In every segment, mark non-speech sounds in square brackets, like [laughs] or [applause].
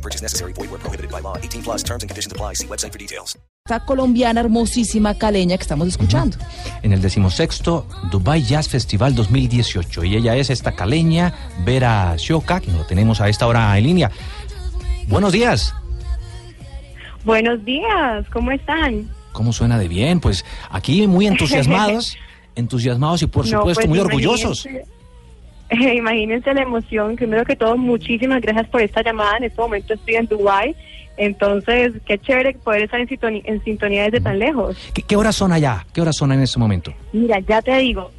No purchase necessary. Void where prohibited by law. 18 plus terms and conditions apply. See website for details. Esta colombiana hermosísima caleña que estamos escuchando. en el decimosexto Dubai Jazz Festival 2018. Y ella es esta caleña, Vera Shoka, que lo tenemos a esta hora en línea. Buenos días. Buenos días, ¿cómo están? ¿Cómo suena de bien? Pues aquí muy [laughs] entusiasmados, entusiasmados y por No, supuesto pues, muy orgullosos. Imagínense- [laughs] Imagínense la emoción. Primero que todo, muchísimas gracias por esta llamada. En este momento estoy en Dubai, entonces qué chévere poder estar en sintonía, en sintonía desde tan lejos. ¿Qué, qué horas son allá? ¿Qué horas son en este momento? Mira, ya te digo,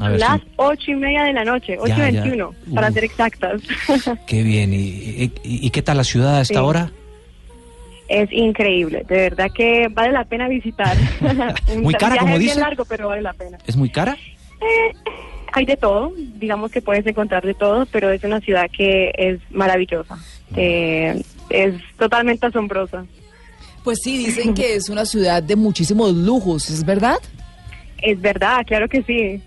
A ver, las sí. ocho y media de la noche, ocho y veintiuno, para ser exactas. [laughs] Qué bien. ¿Y, y- y qué tal la ciudad a esta Sí. hora? es increíble, de verdad que vale la pena visitar. [laughs] Muy cara, como dice. largo, pero vale la pena. ¿Es muy cara? Eh, hay de todo, digamos que puedes encontrar de todo, pero es una ciudad que es maravillosa, eh, es totalmente asombrosa. Pues sí, dicen que es una ciudad de muchísimos lujos, ¿es verdad? Es verdad, claro que sí.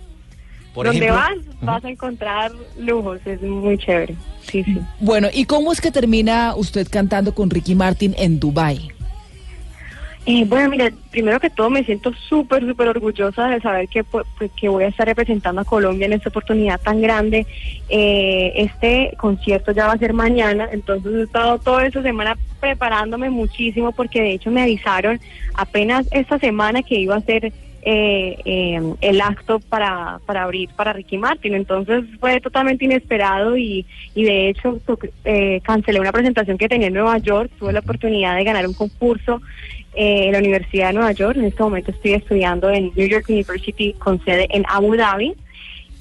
Por Donde ejemplo, vas, vas a encontrar lujos, es muy chévere. Sí, sí. Bueno, ¿y cómo es que termina usted cantando con Ricky Martin en Dubai? Eh, bueno, mira, primero que todo me siento súper, súper orgullosa de saber que, pu- pues, que voy a estar representando a Colombia en esta oportunidad tan grande. Eh, este concierto ya va a ser mañana, entonces he estado toda esta semana preparándome muchísimo porque de hecho me avisaron apenas esta semana que iba a ser eh, eh, el acto para, para abrir para Ricky Martin. Entonces fue totalmente inesperado y, y de hecho eh, cancelé una presentación que tenía en Nueva York. Tuve la oportunidad de ganar un concurso eh, en la Universidad de Nueva York. En este momento estoy estudiando en New York University con sede en Abu Dhabi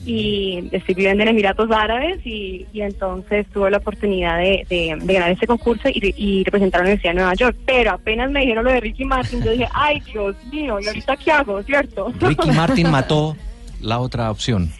y estoy viviendo en Emiratos Árabes y, y entonces tuve la oportunidad de, de- de ganar este concurso y, y representar a la Universidad de Nueva York. Pero apenas me dijeron lo de Ricky Martin, yo dije, ay Dios mío, ¿y ahorita qué hago, cierto? Ricky [laughs] Martin mató la otra opción.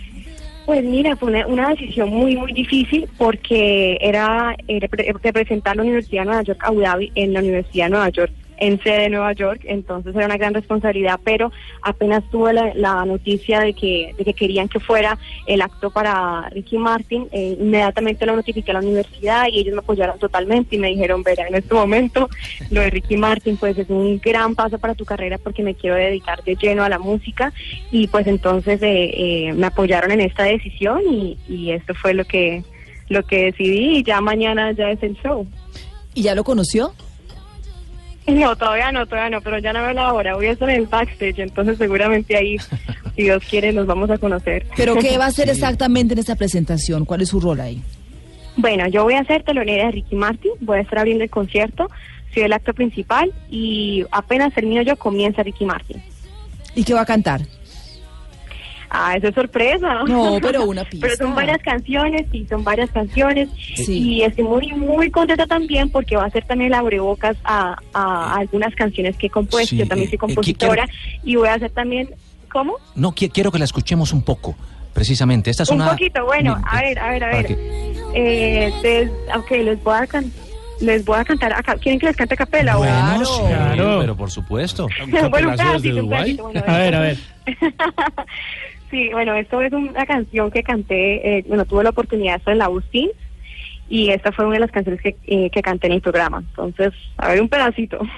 Pues mira, fue una, una decisión muy, muy difícil porque era eh, repre- representar la Universidad de Nueva York, Abu Dhabi, en la Universidad de Nueva York, en sede de Nueva York, entonces era una gran responsabilidad, pero apenas tuve la, la noticia de que, de que querían que fuera el acto para Ricky Martin, eh, inmediatamente lo notifiqué a la universidad y ellos me apoyaron totalmente y me dijeron, verá, en este momento lo de Ricky Martin pues es un gran paso para tu carrera porque me quiero dedicar de lleno a la música y pues entonces eh, eh, me apoyaron en esta decisión y, y esto fue lo que lo que decidí y ya mañana ya es el show. ¿Y ya lo conoció? [laughs] No, todavía no, todavía no, pero ya no veo la hora, voy a estar en el backstage, entonces seguramente ahí, [laughs] si Dios quiere, nos vamos a conocer. ¿Pero qué va a hacer [laughs] exactamente en esta presentación? ¿Cuál es su rol ahí? Bueno, yo voy a ser telonera de Ricky Martin, voy a estar abriendo el concierto, soy el acto principal y apenas termino yo comienza Ricky Martin. ¿Y qué va a cantar? Ah, eso es sorpresa. No, [laughs] pero una pista. Pero son varias canciones, sí, son varias canciones. Sí. Y estoy muy, muy contenta también porque va a ser también el abrebocas a, a algunas canciones que he compuesto. Sí, Yo también eh, soy eh, compositora y voy a hacer también, ¿cómo? No, qui- quiero que la escuchemos un poco, precisamente. Esta es Un una... poquito, bueno, a ver, a ver, a ver. Eh, les, ok, les voy a cantar. Les voy a cantar acá. ¿Quieren que les cante a capela? o- Bueno, sí, Claro. pero por supuesto. bueno, un pedacito, un pedacito, bueno, A ver, a ver. [laughs] sí, bueno, esto es una canción que canté, eh, bueno, tuve la oportunidad de estar en la Bustín y esta fue una de las canciones que, eh, que canté en el programa. Entonces, a ver, un pedacito. [laughs]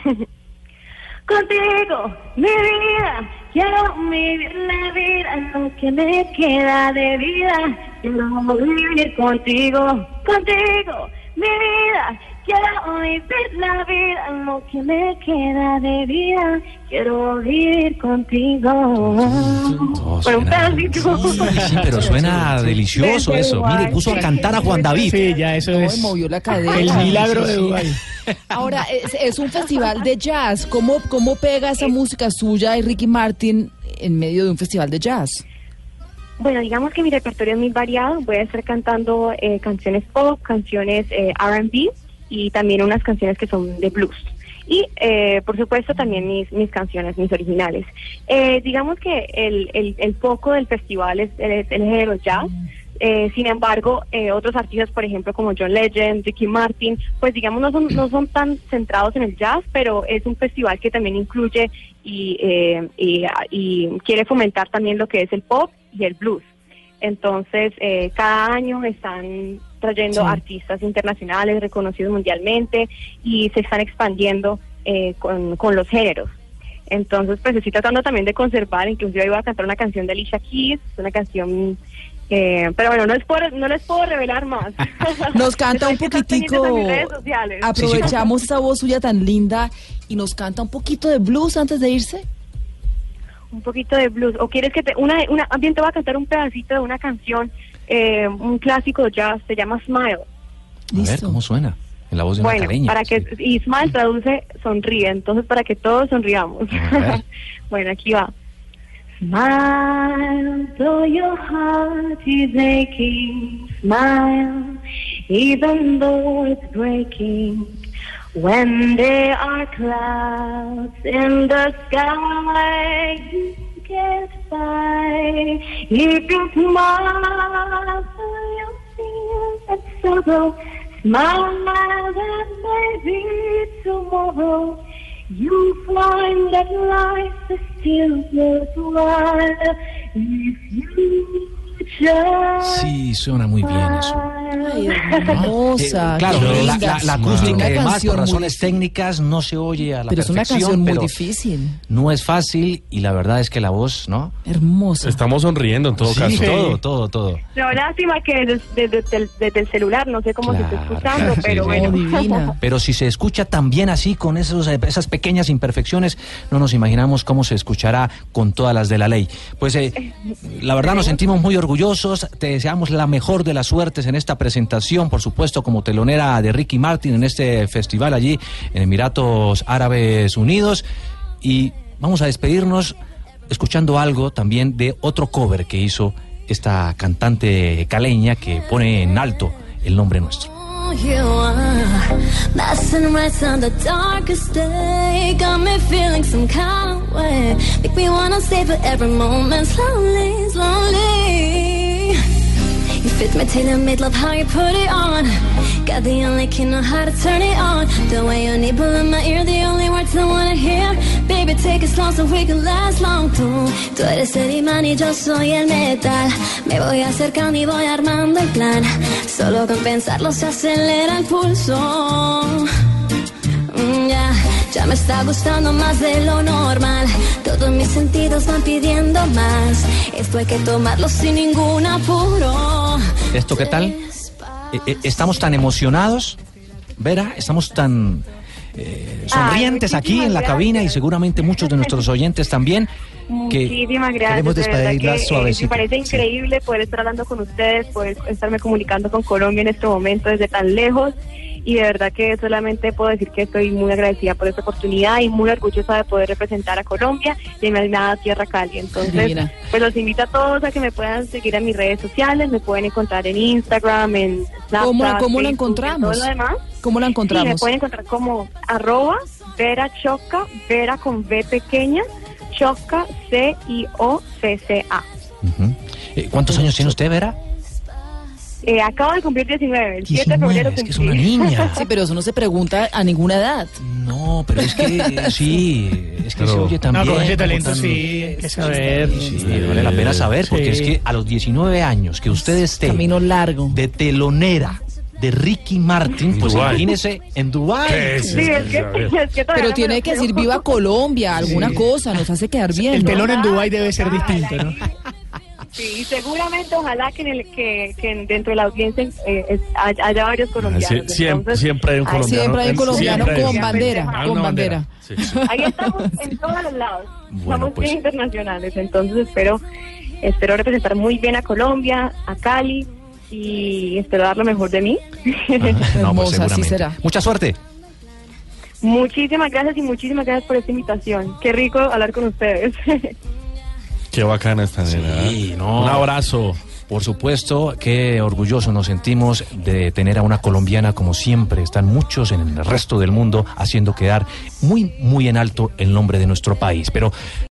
Contigo, mi vida, quiero vivir la vida, lo que me queda de vida. Quiero vivir contigo, contigo, mi vida, quiero vivir la vida, lo que me queda de vida. Quiero vivir contigo. Un suena- pedacito. Sí, pero suena [laughs] delicioso eso. Mire, puso a cantar a Juan David. Sí, ya eso es movió la cadera. el milagro de Dubái. Ahora, es, es un festival de jazz. ¿Cómo, ¿Cómo pega esa música suya y Ricky Martin en medio de un festival de jazz? Bueno, digamos que mi repertorio es muy variado. Voy a estar cantando eh, canciones pop, canciones eh, R&B y también unas canciones que son de blues. y eh, por supuesto también mis, mis canciones, mis originales. Eh, digamos que el, el, el foco del festival es el, el género jazz. Eh, sin embargo, eh, otros artistas, por ejemplo, como John Legend, Ricky Martin, pues digamos no son, no son tan centrados en el jazz, pero es un festival que también incluye y, eh, y, y quiere fomentar también lo que es el pop y el blues. Entonces, eh, cada año están trayendo Sí. artistas internacionales reconocidos mundialmente y se están expandiendo eh, con, con los géneros. Entonces, pues estoy tratando también de conservar, inclusive iba a cantar una canción de Alicia Keys, una canción, eh, pero bueno, no les puedo, no les puedo revelar más. Nos canta [laughs] un poquitico, aprovechamos [laughs] esa voz suya tan linda y nos canta un poquito de blues antes de irse. un poquito de blues. ¿O quieres que te, una, una, bien te voy a cantar un pedacito de una canción, eh, un clásico jazz, se llama Smile. A ver. ¿cómo suena? En la voz de una Bueno, caleña. para que, y Smile traduce sonríe, entonces para que todos sonriamos. [laughs] Bueno, aquí va. Smile, though your heart is aching. Smile, even though it's breaking. When there are clouds in the sky, you get by. If you smile, you'll feel that sorrow. Smile, and maybe tomorrow you find that life is still worthwhile if you just Sí, suena muy bien eso. Ay, hermosa, Eh, claro, qué la, la- la acústica y demás, canción por razones técnicas, no se oye a la Pero es una canción muy pero difícil, No es fácil y la verdad es que la voz, ¿no? hermosa. Estamos sonriendo en todo Sí, caso. todo, todo, todo. No, lástima que desde, desde- desde el- desde el celular, no sé cómo se está escuchando, sí, pero sí. bueno. Oh, divina. [laughs] Pero si se escucha también así, con esos, eh, esas pequeñas imperfecciones, no nos imaginamos cómo se escuchará con todas las de la ley. Pues eh, la verdad nos sentimos muy orgullosos, te deseamos la mejor de las suertes en esta presentación, por supuesto como telonera de Ricky Martin en este festival allí en Emiratos Árabes Unidos. Y vamos a despedirnos escuchando algo también de otro cover que hizo esta cantante caleña que pone en alto el nombre nuestro. You fit my tailor made love how you put it on. Got the only key know how to turn it on. The way you nibble in my ear, the only words I wanna hear. Baby, take it slow so we can last long. Tú, tú eres el imán y yo soy el metal. Me voy acercando y voy armando el plan. Solo con pensarlo se acelera el pulso. Ya, me está gustando más de lo normal. Todos mis sentidos van pidiendo más. Esto hay que tomarlo sin ningún apuro. ¿Esto qué tal? Eh, eh, estamos tan emocionados, Vera, estamos tan eh, sonrientes Ay, aquí en la muchísimas cabina y gracias. seguramente muchos de nuestros oyentes también. Que Muchísimas gracias. queremos despedirla que, eh, suavecito. me parece Sí. increíble poder estar hablando con ustedes, poder estarme comunicando con Colombia en este momento desde tan lejos. Y de verdad que solamente puedo decir que estoy muy agradecida por esta oportunidad y muy orgullosa de poder representar a Colombia y a mi amada Tierra Cali. Entonces, pues los invito a todos a que me puedan seguir en mis redes sociales, me pueden encontrar en Instagram, en Snapchat, ¿Cómo, cómo la Facebook, encontramos? en todo lo demás. ¿Cómo la Sí, me encontramos? pueden encontrar como arroba Vera Choca, Vera con B pequeña, Choca, C-I-O-C-C-A. Eh, ¿Cuántos años tiene usted, Vera? Eh, acabo de cumplir 19, el 7 de 19, febrero es que es una niña. [laughs] Sí, pero eso no se pregunta a ninguna edad. No, pero es que [laughs] sí, es que se oye No, también. con ese talento tan- sí, hay que saber. Sí, vale la pena saber, porque Sí. es que a los 19 años que usted esté Camino largo. de telonera de Ricky Martin, pues Dubái. imagínese en Dubái. ¿Qué es Sí, es que, es que todavía Pero no tiene que decir viva Colombia, alguna cosa, nos hace quedar bien. El ¿no? telón en Dubái debe ser distinto, ¿no? Sí, seguramente, ojalá que, en el, que, que dentro de la audiencia eh, es- haya, varios colombianos. Sie- siempre, Entonces, siempre hay un colombiano. Siempre hay un colombiano con bandera, Ah, con bandera. Sí, sí. Ahí estamos en todos los lados. Bueno, Somos pues. bien internacionales, entonces espero espero representar muy bien a Colombia, a Cali y espero dar lo mejor de mí. No, pues [laughs] así será. Mucha suerte. muchísimas gracias y muchísimas gracias por esta invitación. Qué rico hablar con ustedes. [laughs] Qué bacana esta nena. Sí, ¿eh? no. Un abrazo. Por supuesto, qué orgullosos nos sentimos de tener a una colombiana como siempre. Están muchos en el resto del mundo haciendo quedar muy, muy en alto el nombre de nuestro país. Pero